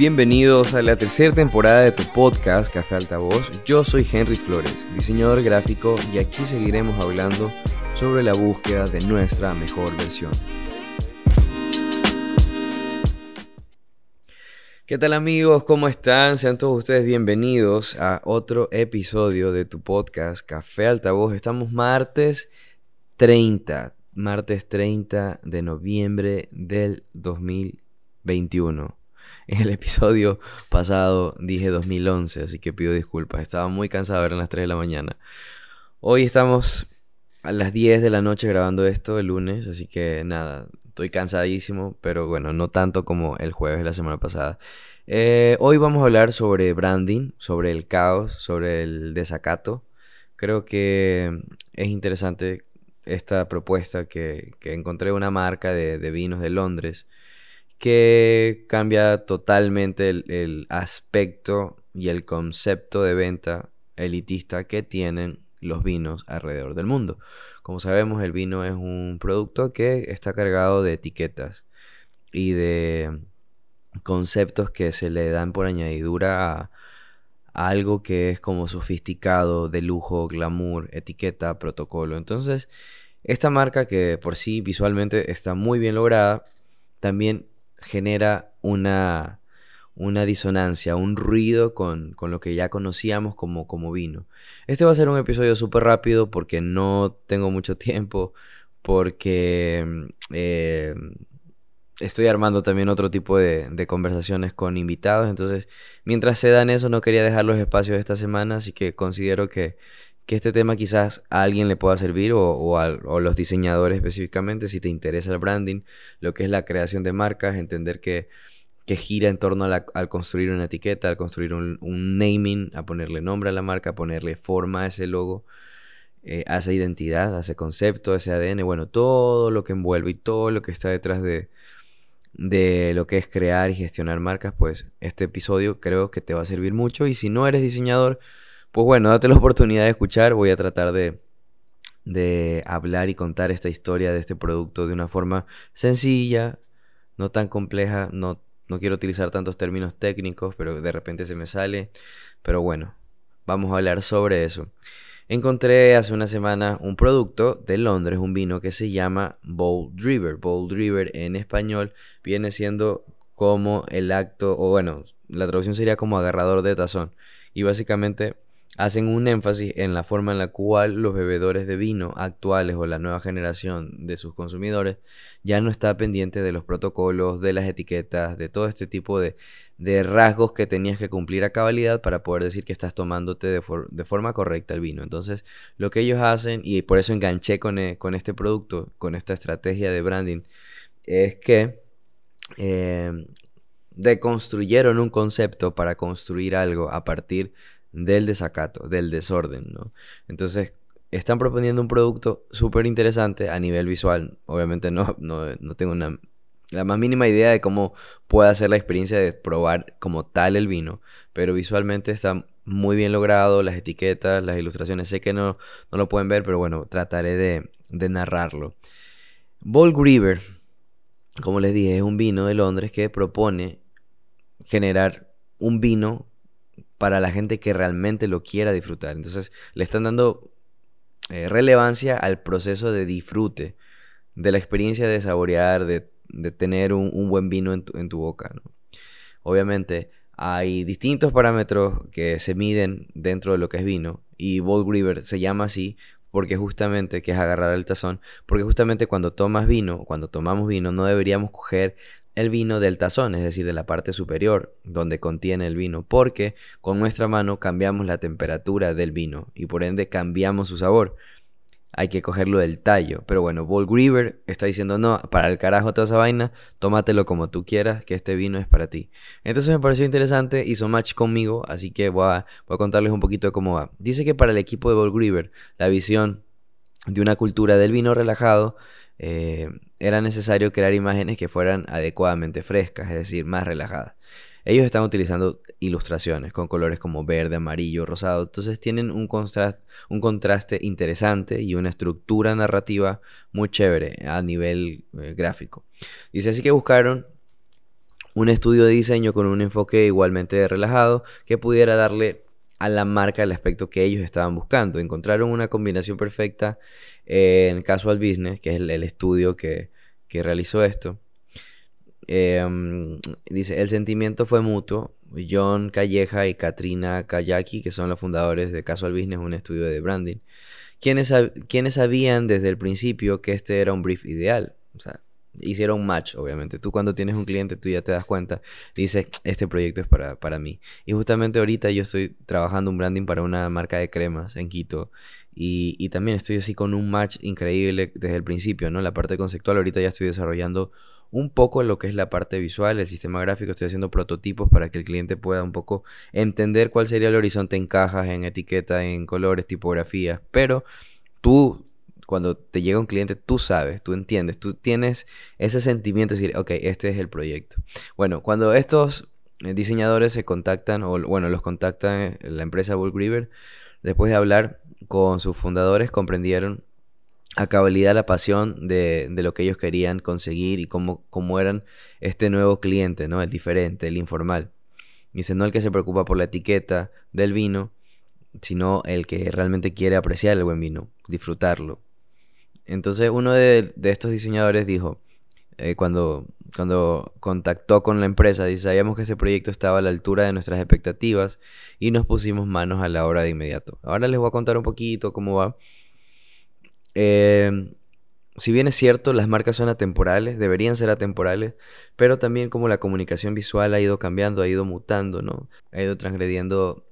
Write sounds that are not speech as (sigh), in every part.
Bienvenidos a la tercera temporada de tu podcast Café Altavoz. Yo soy Henry Flores, diseñador gráfico, y aquí seguiremos hablando sobre la búsqueda de nuestra mejor versión. ¿Qué tal amigos? ¿Cómo están? Sean todos ustedes bienvenidos a otro episodio de tu podcast Café Altavoz. Estamos martes 30, martes 30 de noviembre del 2021. En el episodio pasado dije 2011, así que pido disculpas. Estaba muy cansado, eran las 3 de la mañana. Hoy estamos a las 10 de la noche grabando esto el lunes, así que nada, Estoy cansadísimo, pero bueno, no tanto como el jueves de la semana pasada. Eh, hoy vamos a hablar sobre branding, sobre el caos, sobre el desacato. Creo que es interesante esta propuesta que, encontré una marca de, vinos de Londres que cambia totalmente el aspecto y el concepto de venta elitista que tienen los vinos alrededor del mundo. Como sabemos, el vino es un producto que está cargado de etiquetas y de conceptos que se le dan por añadidura a, algo que es como sofisticado, de lujo, glamour, etiqueta, protocolo. Entonces, esta marca que por sí visualmente está muy bien lograda, también genera una una disonancia, un ruido con, lo que ya conocíamos como, como vino. Este va a ser un episodio súper rápido porque no tengo mucho tiempo, porque eh, estoy armando también otro tipo de, conversaciones con invitados, entonces mientras se dan eso no quería dejar los espacios esta semana, así que considero que, este tema quizás a alguien le pueda servir o, o a los diseñadores específicamente, si te interesa el branding, lo que es la creación de marcas, entender que que gira en torno a al construir una etiqueta, al construir un, naming, a ponerle nombre a la marca, a ponerle forma a ese logo, eh, a esa identidad, a ese concepto, a ese ADN, bueno, todo lo que envuelve y todo lo que está detrás de, de lo que es crear y gestionar marcas, pues este episodio creo que te va a servir mucho y si no eres diseñador, pues bueno, date la oportunidad de escuchar, voy a tratar de, de hablar y contar esta historia de este producto de una forma sencilla, no tan compleja, no no quiero utilizar tantos términos técnicos, pero de repente se me sale. Pero bueno, vamos a hablar sobre eso. Encontré hace una semana un producto de Londres, un vino que se llama Bold River. Bold River en español viene siendo como el acto, o bueno, la traducción sería como agarrador de tazón. Y básicamente hacen un énfasis en la forma en la cual los bebedores de vino actuales o la nueva generación de sus consumidores ya no está pendiente de los protocolos, de las etiquetas, de todo este tipo de, rasgos que tenías que cumplir a cabalidad para poder decir que estás tomándote de, forma correcta el vino. Entonces, lo que ellos hacen, y por eso enganché con, e, con este producto, con esta estrategia de branding, es que eh, deconstruyeron un concepto para construir algo a partir del desacato, del desorden, ¿no? Entonces, están proponiendo un producto súper interesante a nivel visual. Obviamente no, no, tengo una, la más mínima idea de cómo pueda ser la experiencia de probar como tal el vino, pero visualmente está muy bien logrado, las etiquetas, las ilustraciones, sé que no, no lo pueden ver, pero bueno, trataré de, de narrarlo. Bold River, como les dije, es un vino de Londres que propone generar un vino para la gente que realmente lo quiera disfrutar. Entonces le están dando eh, relevancia al proceso de disfrute, de la experiencia de saborear, de, tener un, buen vino en tu, boca. Obviamente hay distintos parámetros que se miden dentro de lo que es vino y Bold River se llama así porque justamente, que es agarrar el tazón, porque justamente cuando tomas vino, cuando tomamos vino, no deberíamos coger el vino del tazón, es decir, de la parte superior donde contiene el vino, porque con nuestra mano cambiamos la temperatura del vino y por ende cambiamos su sabor. Hay que cogerlo del tallo. Pero bueno, Bold River está diciendo, no, para el carajo toda esa vaina, tómatelo como tú quieras, que este vino es para ti. Entonces me pareció interesante, hizo match conmigo, así que voy a, a contarles un poquito de cómo va. Dice que para el equipo de Bold River, la visión de una cultura del vino relajado eh, era necesario crear imágenes que fueran adecuadamente frescas, es decir, más relajadas. Ellos están utilizando ilustraciones con colores como verde, amarillo, rosado, entonces tienen un, un contraste interesante y una estructura narrativa muy chévere a nivel eh, gráfico. Dice así que buscaron un estudio de diseño con un enfoque igualmente relajado que pudiera darle a la marca el aspecto que ellos estaban buscando. Encontraron una combinación perfecta en Casual Business, que es el, estudio que, realizó esto. Em, dice, el sentimiento fue mutuo. John Calleja y Katrina Kayaki, que son los fundadores de Casual Business, un estudio de branding, quienes, quienes sabían desde el principio que este era un brief ideal. O sea, hicieron match, obviamente. Tú cuando tienes un cliente, tú ya te das cuenta, dices, este proyecto es para, para mí. Y justamente ahorita yo estoy trabajando un branding para una marca de cremas en Quito. Y, también estoy así con un match increíble desde el principio, ¿no? La parte conceptual, ahorita ya estoy desarrollando un poco lo que es la parte visual, el sistema gráfico, estoy haciendo prototipos para que el cliente pueda un poco entender cuál sería el horizonte en cajas, en etiqueta, en colores, tipografías, pero tú cuando te llega un cliente, tú sabes, tú entiendes, tú tienes ese sentimiento de decir, ok, este es el proyecto. Bueno, cuando estos eh, diseñadores se contactan, o bueno, los contacta la empresa Bulk River, después de hablar con sus fundadores, comprendieron a cabalidad la pasión de, lo que ellos querían conseguir y cómo, cómo eran este nuevo cliente, ¿no? El diferente, el informal. Dice, no el que se preocupa por la etiqueta del vino, sino el que realmente quiere apreciar el buen vino, disfrutarlo. Entonces uno de, estos diseñadores dijo, eh, cuando, cuando contactó con la empresa, dice, sabíamos que ese proyecto estaba a la altura de nuestras expectativas y nos pusimos manos a la obra de inmediato. Ahora les voy a contar un poquito cómo va. Eh, si bien es cierto, las marcas son atemporales, deberían ser atemporales, pero también como la comunicación visual ha ido cambiando, ha ido mutando, ¿no? Ha ido transgrediendo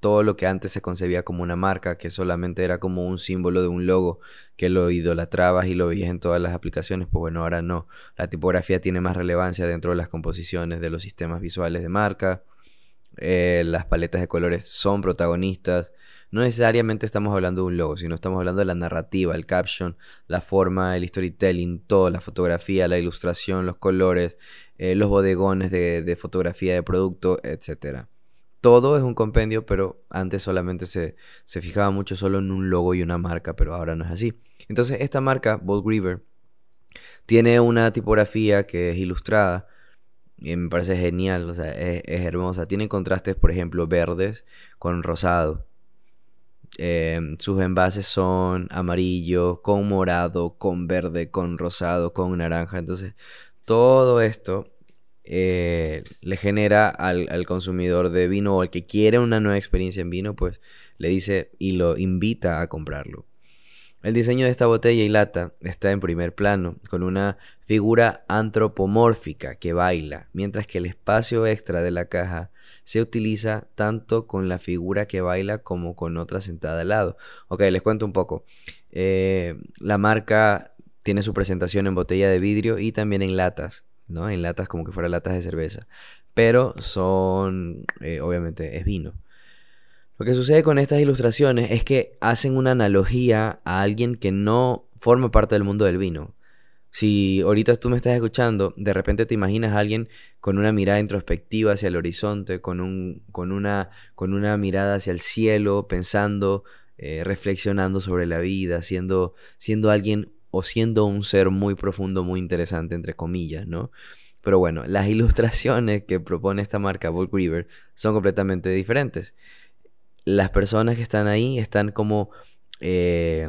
todo lo que antes se concebía como una marca, que solamente era como un símbolo de un logo, que lo idolatrabas y lo veías en todas las aplicaciones, pues bueno, ahora no. La tipografía tiene más relevancia dentro de las composiciones de los sistemas visuales de marca. Eh, las paletas de colores son protagonistas. No necesariamente estamos hablando de un logo, sino estamos hablando de la narrativa, el caption, la forma, el storytelling, todo, la fotografía, la ilustración, los colores, eh, los bodegones de, de fotografía de producto, etcétera todo es un compendio, pero antes solamente se, fijaba mucho solo en un logo y una marca, pero ahora no es así. Entonces, esta marca, Bold River, tiene una tipografía que es ilustrada. Y me parece genial, o sea, es, hermosa. Tiene contrastes, por ejemplo, verdes con rosado. Em, sus envases son amarillo, con morado, con verde, con rosado, con naranja. Entonces, todo esto eh, le genera al, consumidor de vino o al que quiere una nueva experiencia en vino, pues le dice y lo invita a comprarlo. El diseño de esta botella y lata está en primer plano, con una figura antropomórfica que baila, mientras que el espacio extra de la caja se utiliza tanto con la figura que baila como con otra sentada al lado. Ok, les cuento un poco. Eh, la marca tiene su presentación en botella de vidrio y también en latas. ¿No? En latas como que fueran latas de cerveza. Pero son, eh, obviamente, es vino. Lo que sucede con estas ilustraciones es que hacen una analogía a alguien que no forma parte del mundo del vino. Si ahorita tú me estás escuchando, de repente te imaginas a alguien con una mirada introspectiva hacia el horizonte, con, un, con, una, con una mirada hacia el cielo, pensando, eh, reflexionando sobre la vida, siendo, siendo alguien o siendo un ser muy profundo, muy interesante, entre comillas, ¿no? Pero bueno, las (laughs) ilustraciones que propone esta marca, Volk River, son completamente diferentes. Las personas que están ahí están como eh,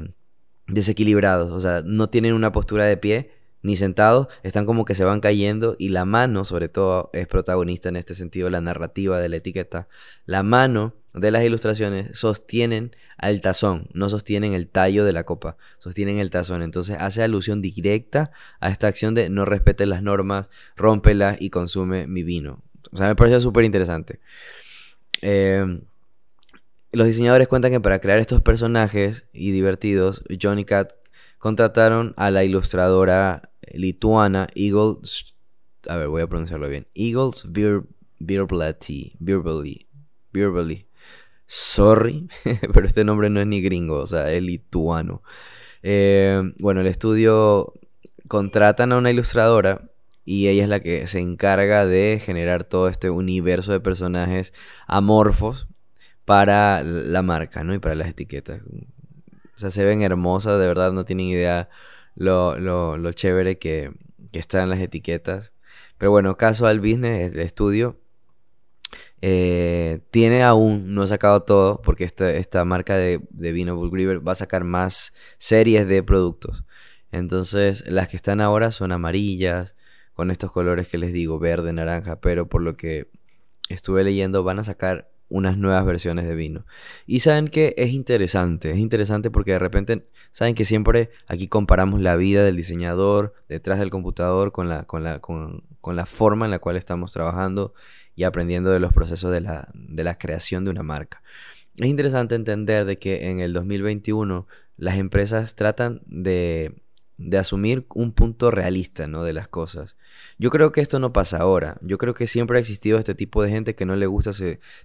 desequilibrados, o sea, no tienen una postura de pie ni sentados, están como que se van cayendo y la mano, sobre todo, es protagonista en este sentido, la narrativa de la etiqueta. La mano de las ilustraciones sostienen al tazón, no sostienen el tallo de la copa, sostienen el tazón. Entonces hace alusión directa a esta acción de no respete las normas, rómpelas y consume mi vino. O sea, me parece súper interesante. Eh, los diseñadores cuentan que para crear estos personajes y divertidos, Johnny Cat contrataron a la ilustradora lituana Eagles. A ver, voy a pronunciarlo bien. Eagles. Sorry, (laughs) pero este nombre no es ni gringo, o sea, es lituano. Eh, bueno, el estudio contratan a una ilustradora y ella es la que se encarga de generar todo este universo de personajes amorfos para la marca, ¿no? Y para las etiquetas. O sea, se ven hermosas, de verdad no tienen idea lo, lo, lo chévere que, que están las etiquetas. Pero bueno, Casual Business, el estudio, eh, tiene aún, no ha sacado todo, porque esta, esta marca de, de vino Bull River va a sacar más series de productos. Entonces, las que están ahora son amarillas, con estos colores que les digo, verde, naranja, pero por lo que estuve leyendo van a sacar unas nuevas versiones de vino. Y saben que es interesante, es interesante porque de repente saben que siempre aquí comparamos la vida del diseñador detrás del computador con la, con la, con, la forma en la cual estamos trabajando y aprendiendo de los procesos de la, de la creación de una marca. Es interesante entender de que en el 2021 las empresas tratan de de asumir un punto realista, ¿no? De las cosas. Yo creo que esto no pasa ahora. Yo creo que siempre ha existido este tipo de gente que no le gusta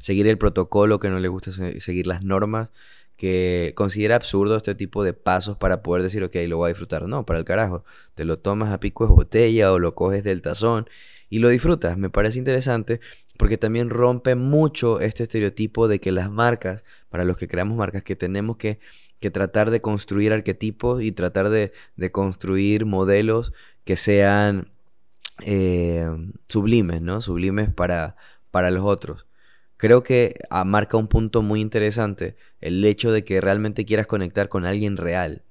seguir el protocolo, que no le gusta seguir las normas, que considera absurdo este tipo de pasos para poder decir, ok, lo voy a disfrutar. No, para el carajo. Te lo tomas a pico de botella o lo coges del tazón y lo disfrutas. Me parece interesante porque también rompe mucho este estereotipo de que las marcas, para los que creamos marcas, que tenemos que que tratar de construir arquetipos y tratar de, construir modelos que sean eh, sublimes, ¿no? Sublimes para, para los otros. Creo que ah, marca un punto muy interesante el hecho de que realmente quieras conectar con alguien real.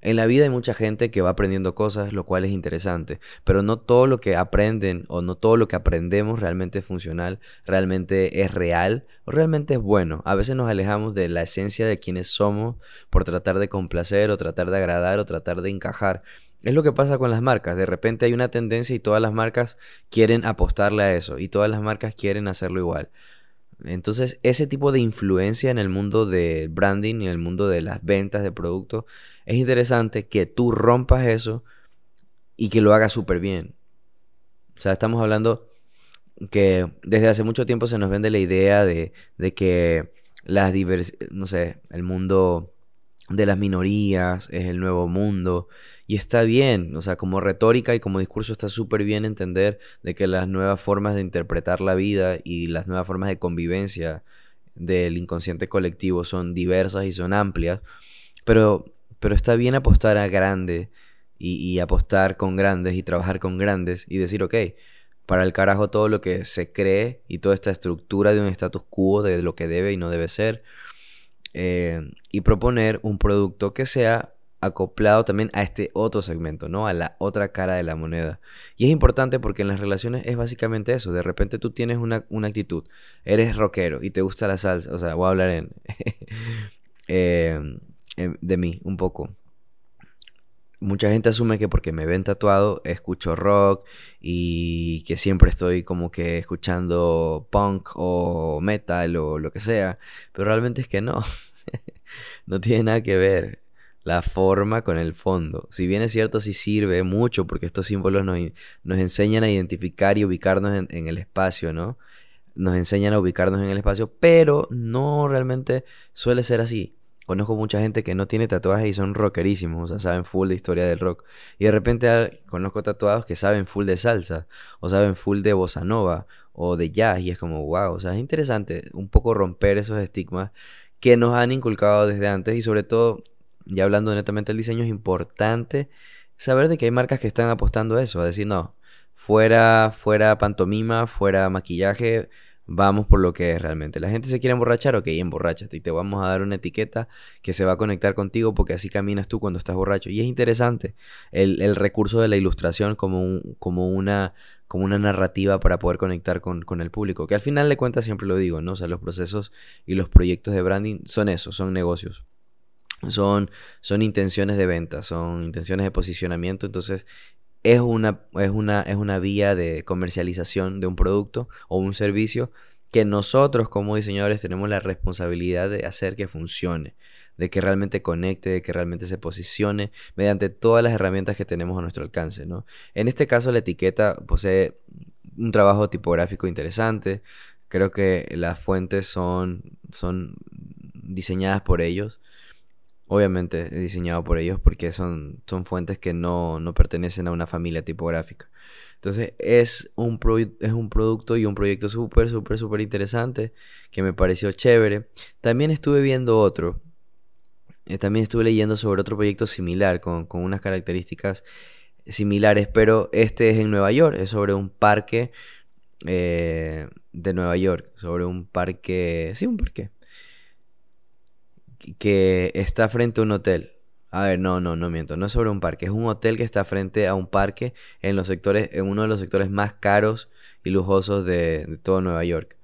En la vida hay mucha gente que va aprendiendo cosas, lo cual es interesante, pero no todo lo que aprenden o no todo lo que aprendemos realmente es funcional, realmente es real o realmente es bueno. A veces nos alejamos de la esencia de quienes somos por tratar de complacer o tratar de agradar o tratar de encajar. Es lo que pasa con las marcas. De repente hay una tendencia y todas las marcas quieren apostarle a eso y todas las marcas quieren hacerlo igual. Entonces, ese tipo de influencia en el mundo del branding y en el mundo de las ventas de productos, es interesante que tú rompas eso y que lo hagas súper bien. O sea, estamos hablando que desde hace mucho tiempo se nos vende la idea de, de que las divers no sé, el mundo de las minorías es el nuevo mundo y está bien, o sea, como retórica y como discurso está súper bien entender de que las nuevas formas de interpretar la vida y las nuevas formas de convivencia del inconsciente colectivo son diversas y son amplias, pero, pero está bien apostar a grande y, apostar con grandes y trabajar con grandes y decir, ok, para el carajo todo lo que se cree y toda esta estructura de un status quo de lo que debe y no debe ser, eh, y proponer un producto que sea acoplado también a este otro segmento, ¿no? A la otra cara de la moneda. Y es importante porque en las relaciones es básicamente eso. De repente tú tienes una, actitud, eres rockero y te gusta la salsa, o sea, voy a hablar en... (laughs) Em, de mí, un poco. Mucha gente asume que porque me ven tatuado escucho rock y que siempre estoy como que escuchando punk o metal o lo que sea, pero realmente es que no, (laughs) no tiene nada que ver la forma con el fondo. Si bien es cierto, sí sirve mucho porque estos símbolos nos, nos enseñan a identificar y ubicarnos en, el espacio, ¿no? Nos enseñan a ubicarnos en el espacio, pero no realmente suele ser así. Conozco mucha gente que no tiene tatuajes y son rockerísimos, o sea, saben full de historia del rock. Y de repente conozco tatuados que saben full de salsa, o saben full de bossa nova, o de jazz, y es como, wow, o sea, es interesante un poco romper esos estigmas que nos han inculcado desde antes y sobre todo ya hablando netamente del diseño, es importante saber de que hay marcas que están apostando a eso, a decir, no, fuera, fuera pantomima, fuera maquillaje, vamos por lo que es realmente. La gente se quiere emborrachar, ok, emborrachate y te vamos a dar una etiqueta que se va a conectar contigo porque así caminas tú cuando estás borracho. Y es interesante el, recurso de la ilustración como, un, como, una, como una narrativa para poder conectar con, con, el público, que al final de cuentas siempre lo digo, ¿no? O sea, los procesos y los proyectos de branding son eso, son negocios son, son intenciones de venta, son intenciones de posicionamiento, entonces es una, es, una, es una vía de comercialización de un producto o un servicio que nosotros como diseñadores tenemos la responsabilidad de hacer que funcione, de que realmente conecte, de que realmente se posicione mediante todas las herramientas que tenemos a nuestro alcance. ¿no? En este caso la etiqueta posee un trabajo tipográfico interesante, creo que las fuentes son, son diseñadas por ellos Obviamente diseñado por ellos porque son, son fuentes que no, pertenecen a una familia tipográfica. Entonces es un, es un producto y un proyecto súper, súper, súper interesante que me pareció chévere. También estuve viendo otro. Eh, también estuve leyendo sobre otro proyecto similar con, con unas características similares, pero este es en Nueva York, es sobre un parque eh, de Nueva York, sobre un parque, sí, un parque, que está frente a un hotel. A ver, no, no, no miento, no es sobre un parque, es un hotel que está frente a un parque en los sectores, en uno de los sectores más caros y lujosos de, todo Nueva York.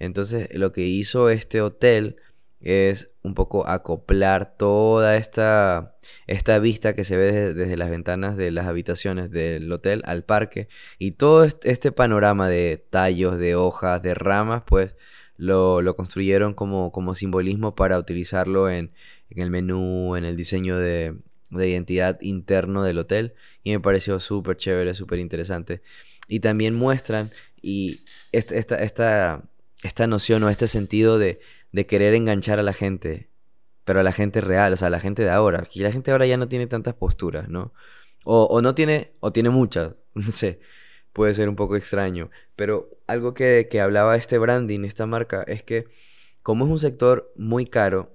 Entonces, lo que hizo este hotel es un poco acoplar toda esta, esta vista que se ve desde, las ventanas de las habitaciones del hotel al parque y todo este panorama de tallos, de hojas, de ramas, pues lo, construyeron como, como, simbolismo para utilizarlo en, el menú, en el diseño de, identidad interno del hotel y me pareció súper chévere, súper interesante. Y también muestran y esta, esta, esta noción o este sentido de de querer enganchar a la gente, pero a la gente real, o sea, a la gente de ahora. Aquí la gente ahora ya no tiene tantas posturas, ¿no? O, no tiene, o tiene muchas, (laughs) no sé, puede ser un poco extraño. Pero algo que, que hablaba este branding, esta marca, es que como es un sector muy caro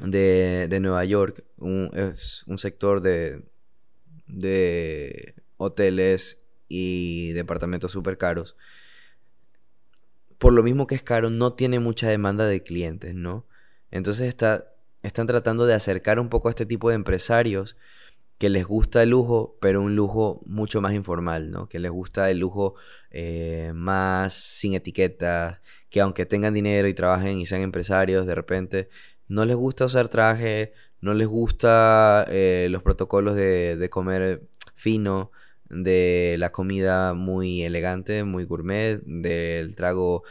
de, de Nueva York, es un sector de, de hoteles y departamentos súper caros, por lo mismo que es caro, no tiene mucha demanda de clientes, ¿no? Entonces está, están tratando de acercar un poco a este tipo de empresarios que les gusta el lujo, pero un lujo mucho más informal, ¿no? Que les gusta el lujo eh, más sin etiquetas, que aunque tengan dinero y trabajen y sean empresarios, de repente no les gusta usar traje, no les gusta eh, los protocolos de, de comer fino, de la comida muy elegante, muy gourmet, del trago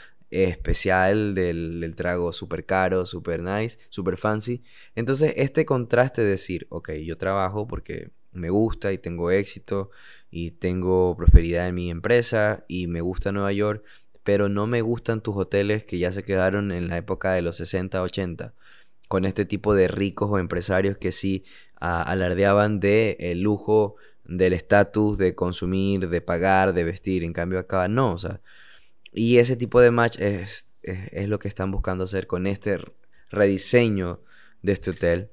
especial, del, trago super caro, super nice, super fancy. Entonces, este contraste de decir, ok, yo trabajo porque me gusta y tengo éxito y tengo prosperidad en mi empresa y me gusta Nueva York, pero no me gustan tus hoteles que ya se quedaron en la época de los 60, 80 con este tipo de ricos o empresarios que sí alardeaban de el lujo del estatus de consumir, de pagar, de vestir. En cambio acá no, o sea. Y ese tipo de match es, es, lo que están buscando hacer con este rediseño de este hotel.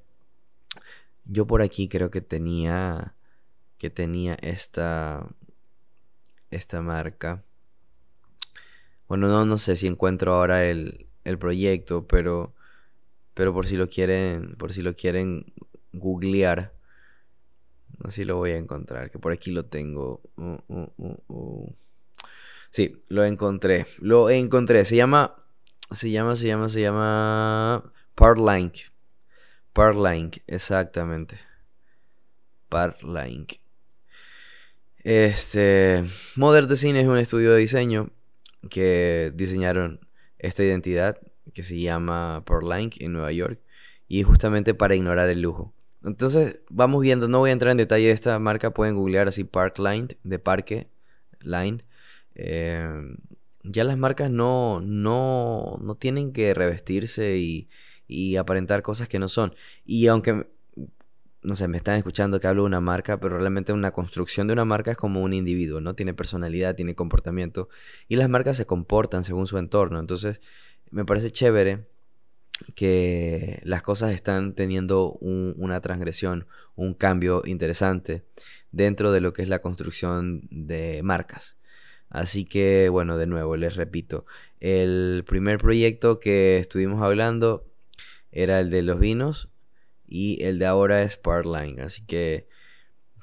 Yo por aquí creo que tenía que tenía esta esta marca. Bueno, no, no sé si encuentro ahora el, el proyecto, pero pero por si lo quieren, por si lo quieren googlear, Así lo voy a encontrar, que por aquí lo tengo. Uh, uh, uh, sí, lo encontré. Lo encontré. Se llama. Se llama, se llama, se llama. Partlink. Partlink, exactamente. Partlink. Este. Modern Design es un estudio de diseño que diseñaron esta identidad que se llama Partlink en Nueva York. Y justamente para ignorar el lujo. Entonces, vamos viendo, no voy a entrar en detalle de esta marca, pueden googlear así Park Line, de Parque Line. Eh, ya las marcas no, no, no tienen que revestirse y, y aparentar cosas que no son. Y aunque, no sé, me están escuchando que hablo de una marca, pero realmente una construcción de una marca es como un individuo, ¿no? Tiene personalidad, tiene comportamiento. Y las marcas se comportan según su entorno. Entonces, me parece chévere que las cosas están teniendo una transgresión, un cambio interesante dentro de lo que es la construcción de marcas. Así que, bueno, de nuevo, les repito, el primer proyecto que estuvimos hablando era el de los vinos y el de ahora es Partline. Así que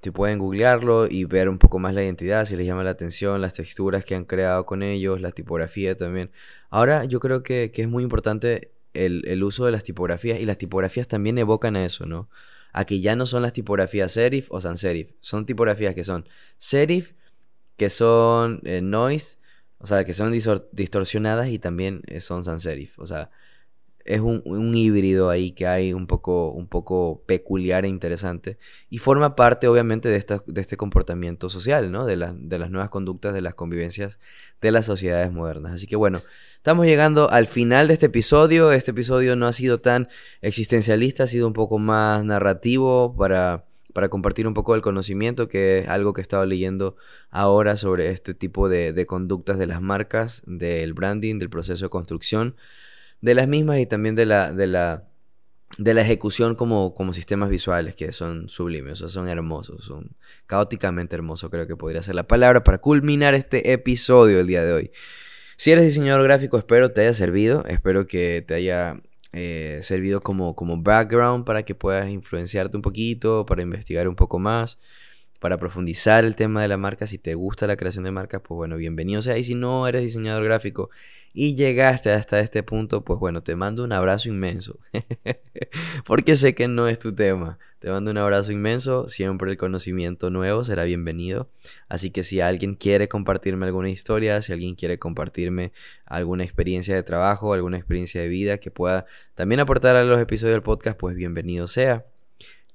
si pueden googlearlo y ver un poco más la identidad, si les llama la atención, las texturas que han creado con ellos, la tipografía también. Ahora yo creo que, que es muy importante el, uso de las tipografías y las tipografías también evocan a eso, ¿no? A que ya no son las tipografías serif o sans serif, son tipografías que son serif, que son eh, noise, o sea, que son distorsionadas y también eh, son sans serif, o sea, es un, híbrido ahí que hay un poco, un poco peculiar e interesante. Y forma parte, obviamente, de, esta, de este comportamiento social, ¿no? De, de las nuevas conductas, de las convivencias de las sociedades modernas. Así que bueno, estamos llegando al final de este episodio. Este episodio no ha sido tan existencialista, ha sido un poco más narrativo para, para compartir un poco del conocimiento, que es algo que he estado leyendo ahora sobre este tipo de, conductas de las marcas, del branding, del proceso de construcción de las mismas y también de la, de la, de la ejecución como, como sistemas visuales que son sublimes, son hermosos, son caóticamente hermosos, creo que podría ser la palabra para culminar este episodio el día de hoy. Si eres diseñador gráfico, espero te haya servido, espero que te haya eh, servido como, como background para que puedas influenciarte un poquito, para investigar un poco más, para profundizar el tema de la marca. Si te gusta la creación de marcas, pues bueno, bienvenido sea. Y si no eres diseñador gráfico y llegaste hasta este punto, pues bueno, te mando un abrazo inmenso. (laughs) Porque sé que no es tu tema. Te mando un abrazo inmenso. Siempre el conocimiento nuevo será bienvenido. Así que si alguien quiere compartirme alguna historia, si alguien quiere compartirme alguna experiencia de trabajo, alguna experiencia de vida que pueda también aportar a los episodios del podcast, pues bienvenido sea.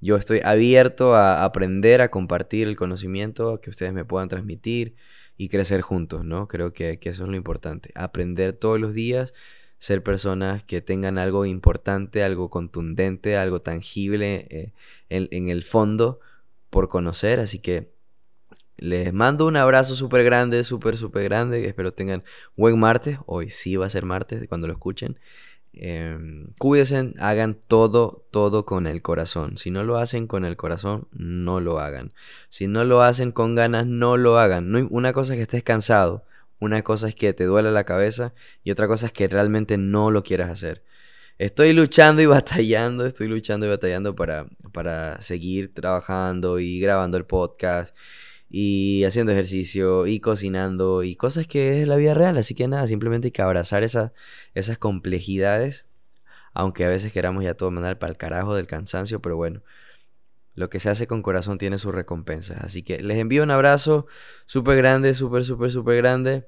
Yo estoy abierto a aprender, a compartir el conocimiento que ustedes me puedan transmitir y crecer juntos, ¿no? Creo que, eso es lo importante. Aprender todos los días, ser personas que tengan algo importante, algo contundente, algo tangible eh, en, el fondo por conocer. Así que les mando un abrazo súper grande, súper, súper grande. Espero tengan buen martes. Hoy sí va a ser martes cuando lo escuchen. Eh, hagan todo, todo con el corazón. Si no lo hacen con el corazón, no lo hagan. Si no lo hacen con ganas, no lo hagan. No, una cosa es que estés cansado, una cosa es que te duele la cabeza y otra cosa es que realmente no lo quieras hacer. Estoy luchando y (laughs) batallando, estoy luchando y batallando para, para seguir trabajando y grabando el podcast y haciendo ejercicio y cocinando y cosas que es la vida real. Así que nada, simplemente hay que abrazar esas complejidades, aunque a veces queramos ya todo mandar para el carajo del cansancio, pero bueno, lo que se hace con corazón tiene su recompensa. Así que les envío un abrazo súper grande, súper, súper, súper grande.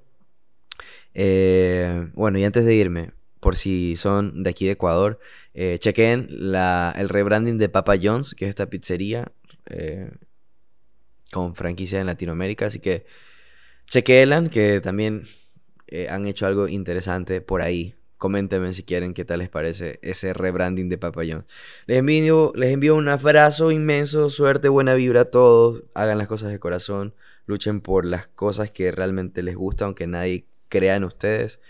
Eh, bueno, y antes de irme, por si son de aquí de Ecuador, eh, chequen la, el rebranding de Papa John's, que es esta pizzería. Eh, con franquicia en Latinoamérica. Así que chequeelan, que también eh, han hecho algo interesante por ahí. Coméntenme si quieren qué tal les parece ese rebranding de Papayón. Les envío, les envío un abrazo inmenso, suerte, buena vibra a todos. Hagan las cosas de corazón, luchen por las cosas que realmente les gustan, aunque nadie crea en ustedes.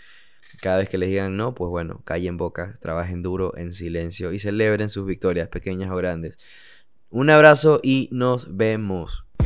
Cada vez que les digan no, pues bueno, callen boca, trabajen duro, en silencio y celebren sus victorias, pequeñas o grandes. Un abrazo y nos vemos.